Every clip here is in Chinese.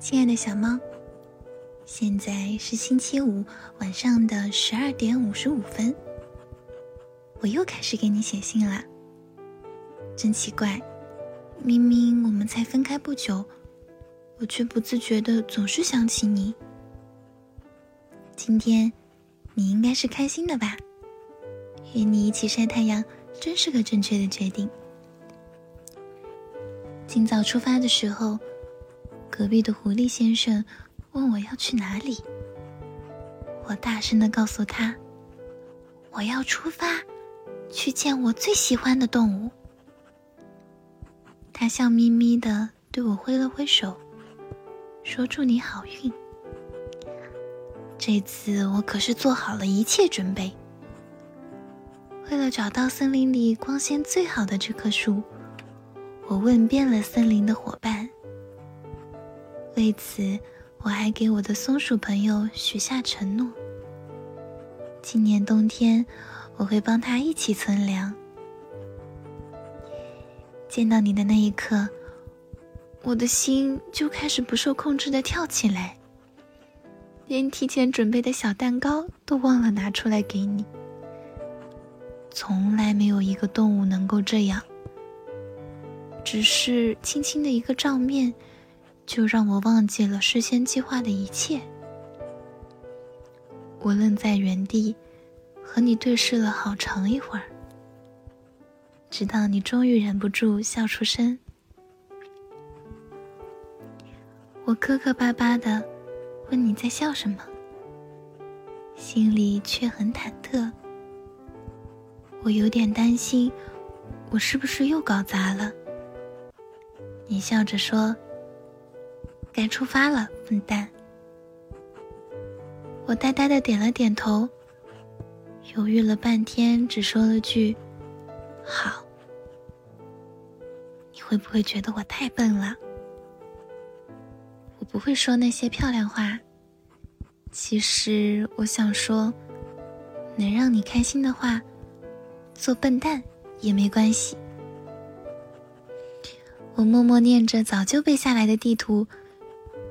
亲爱的小猫，现在是星期五晚上的十二点五十五分，我又开始给你写信啦。真奇怪，明明我们才分开不久，我却不自觉的总是想起你。今天你应该是开心的吧？与你一起晒太阳，真是个正确的决定。今早出发的时候，隔壁的狐狸先生问我要去哪里。我大声的告诉他：“我要出发，去见我最喜欢的动物。”他笑眯眯的对我挥了挥手，说：“祝你好运。”这次我可是做好了一切准备。为了找到森林里光线最好的这棵树。我问遍了森林的伙伴，为此我还给我的松鼠朋友许下承诺：今年冬天我会帮他一起存粮。见到你的那一刻，我的心就开始不受控制的跳起来，连提前准备的小蛋糕都忘了拿出来给你。从来没有一个动物能够这样。只是轻轻的一个照面，就让我忘记了事先计划的一切。我愣在原地，和你对视了好长一会儿，直到你终于忍不住笑出声。我磕磕巴巴的问你在笑什么，心里却很忐忑。我有点担心，我是不是又搞砸了？你笑着说：“该出发了，笨蛋。”我呆呆的点了点头，犹豫了半天，只说了句：“好。”你会不会觉得我太笨了？我不会说那些漂亮话。其实我想说，能让你开心的话，做笨蛋也没关系。我默默念着早就背下来的地图，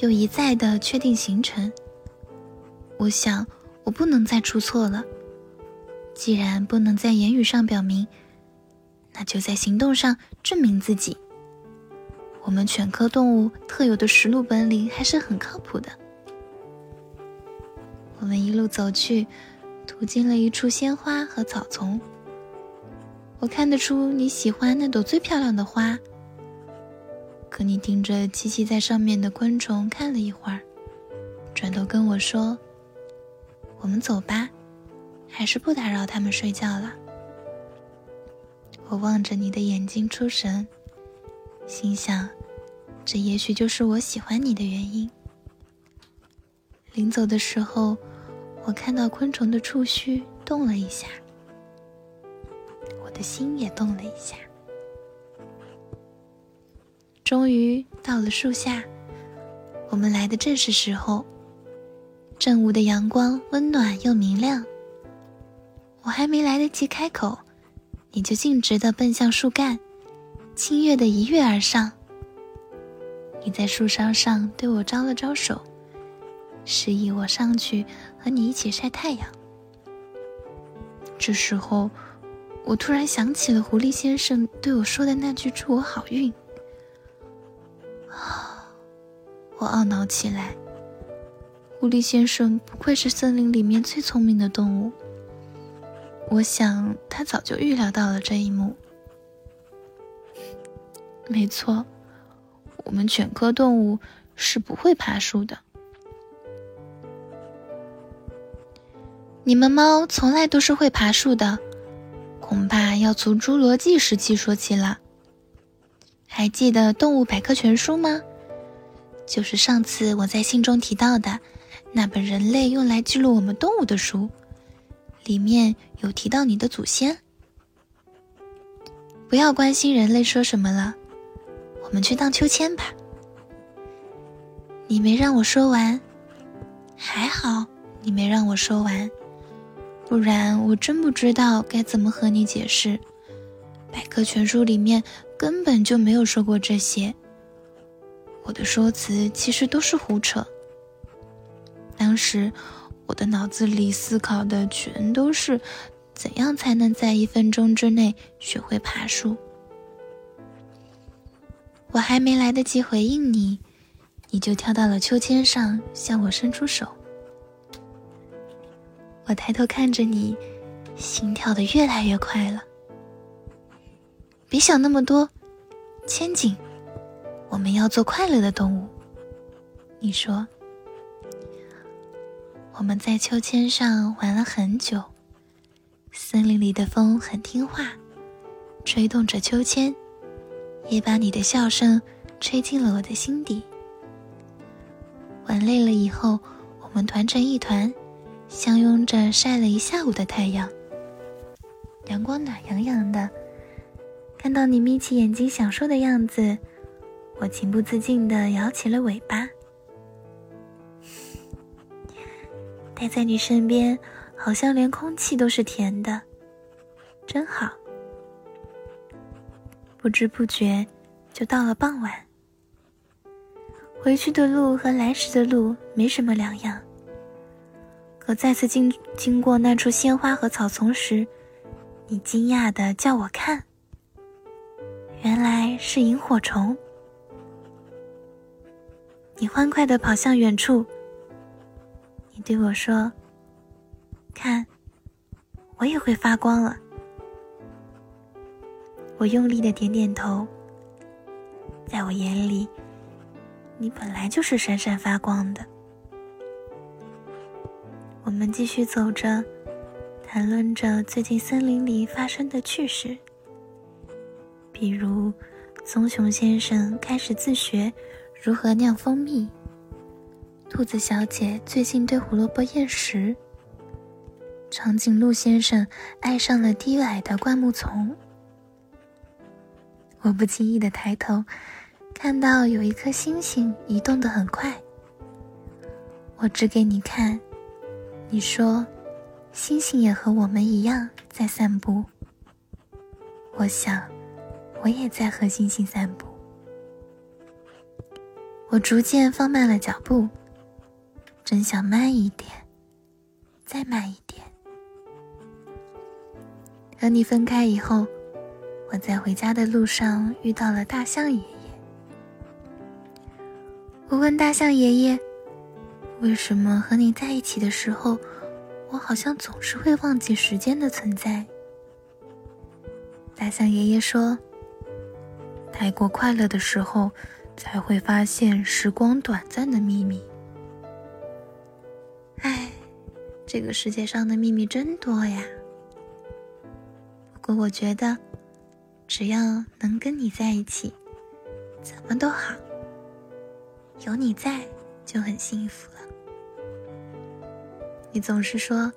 又一再的确定行程。我想，我不能再出错了。既然不能在言语上表明，那就在行动上证明自己。我们犬科动物特有的识路本领还是很靠谱的。我们一路走去，途经了一处鲜花和草丛。我看得出你喜欢那朵最漂亮的花。可你盯着栖息在上面的昆虫看了一会儿，转头跟我说：“我们走吧，还是不打扰他们睡觉了。”我望着你的眼睛出神，心想：这也许就是我喜欢你的原因。临走的时候，我看到昆虫的触须动了一下，我的心也动了一下。终于到了树下，我们来的正是时候。正午的阳光温暖又明亮。我还没来得及开口，你就径直的奔向树干，轻跃的一跃而上。你在树梢上对我招了招手，示意我上去和你一起晒太阳。这时候，我突然想起了狐狸先生对我说的那句“祝我好运”。我懊恼起来。狐狸先生不愧是森林里面最聪明的动物。我想他早就预料到了这一幕。没错，我们犬科动物是不会爬树的。你们猫从来都是会爬树的，恐怕要从侏罗纪时期说起了。还记得《动物百科全书》吗？就是上次我在信中提到的那本人类用来记录我们动物的书，里面有提到你的祖先。不要关心人类说什么了，我们去荡秋千吧。你没让我说完，还好你没让我说完，不然我真不知道该怎么和你解释。百科全书里面根本就没有说过这些。我的说辞其实都是胡扯。当时我的脑子里思考的全都是怎样才能在一分钟之内学会爬树。我还没来得及回应你，你就跳到了秋千上，向我伸出手。我抬头看着你，心跳的越来越快了。别想那么多，千景，我们要做快乐的动物。你说。我们在秋千上玩了很久，森林里的风很听话，吹动着秋千，也把你的笑声吹进了我的心底。玩累了以后，我们团成一团，相拥着晒了一下午的太阳。阳光暖洋洋的，看到你眯起眼睛享受的样子，我情不自禁地摇起了尾巴。待在你身边，好像连空气都是甜的，真好。不知不觉，就到了傍晚。回去的路和来时的路没什么两样。可再次经经过那处鲜花和草丛时，你惊讶的叫我看，原来是萤火虫。你欢快的跑向远处。你对我说：“看，我也会发光了。”我用力的点点头。在我眼里，你本来就是闪闪发光的。我们继续走着，谈论着最近森林里发生的趣事，比如棕熊先生开始自学如何酿蜂蜜。兔子小姐最近对胡萝卜厌食。长颈鹿先生爱上了低矮的灌木丛。我不经意的抬头，看到有一颗星星移动的很快。我指给你看，你说，星星也和我们一样在散步。我想，我也在和星星散步。我逐渐放慢了脚步。真想慢一点，再慢一点。和你分开以后，我在回家的路上遇到了大象爷爷。我问大象爷爷：“为什么和你在一起的时候，我好像总是会忘记时间的存在？”大象爷爷说：“太过快乐的时候，才会发现时光短暂的秘密。”唉，这个世界上的秘密真多呀。不过我觉得，只要能跟你在一起，怎么都好。有你在就很幸福了。你总是说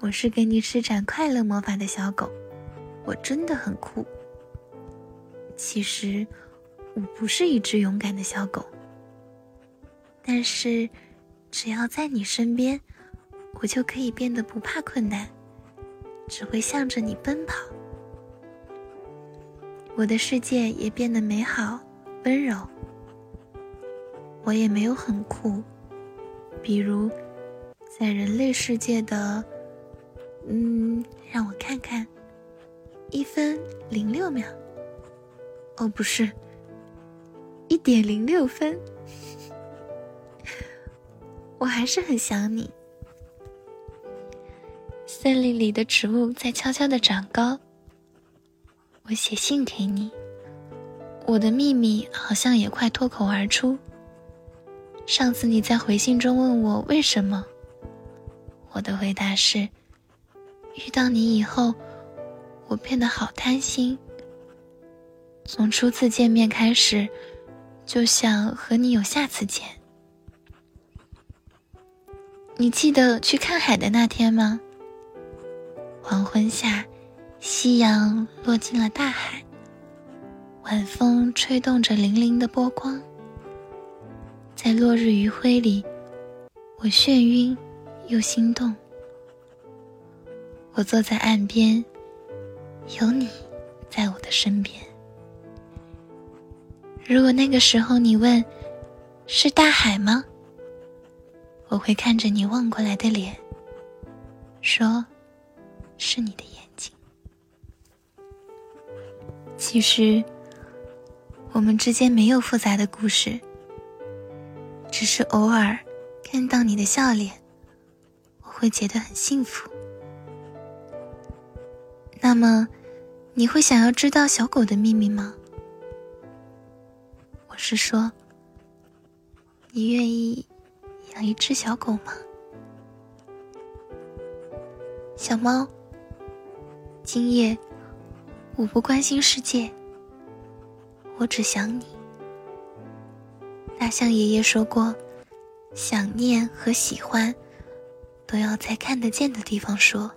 我是给你施展快乐魔法的小狗，我真的很酷。其实我不是一只勇敢的小狗，但是。只要在你身边，我就可以变得不怕困难，只会向着你奔跑。我的世界也变得美好、温柔。我也没有很酷，比如在人类世界的，嗯，让我看看，一分零六秒。哦，不是，点零六分。我还是很想你。森林里的植物在悄悄的长高。我写信给你，我的秘密好像也快脱口而出。上次你在回信中问我为什么，我的回答是：遇到你以后，我变得好贪心。从初次见面开始，就想和你有下次见。你记得去看海的那天吗？黄昏下，夕阳落进了大海，晚风吹动着粼粼的波光。在落日余晖里，我眩晕又心动。我坐在岸边，有你在我的身边。如果那个时候你问是大海吗？我会看着你望过来的脸，说是你的眼睛。其实我们之间没有复杂的故事，只是偶尔看到你的笑脸，我会觉得很幸福。那么，你会想要知道小狗的秘密吗？是说，你愿意养一只小狗吗？小猫，今夜我不关心世界，我只想你。大象爷爷说过，想念和喜欢都要在看得见的地方说。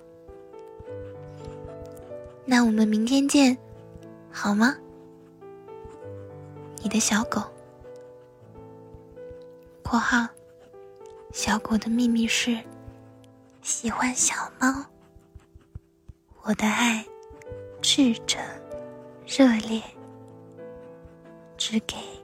那我们明天见，好吗？你的小狗。（括号）小狗的秘密是喜欢小猫。我的爱，赤诚、热烈，只给。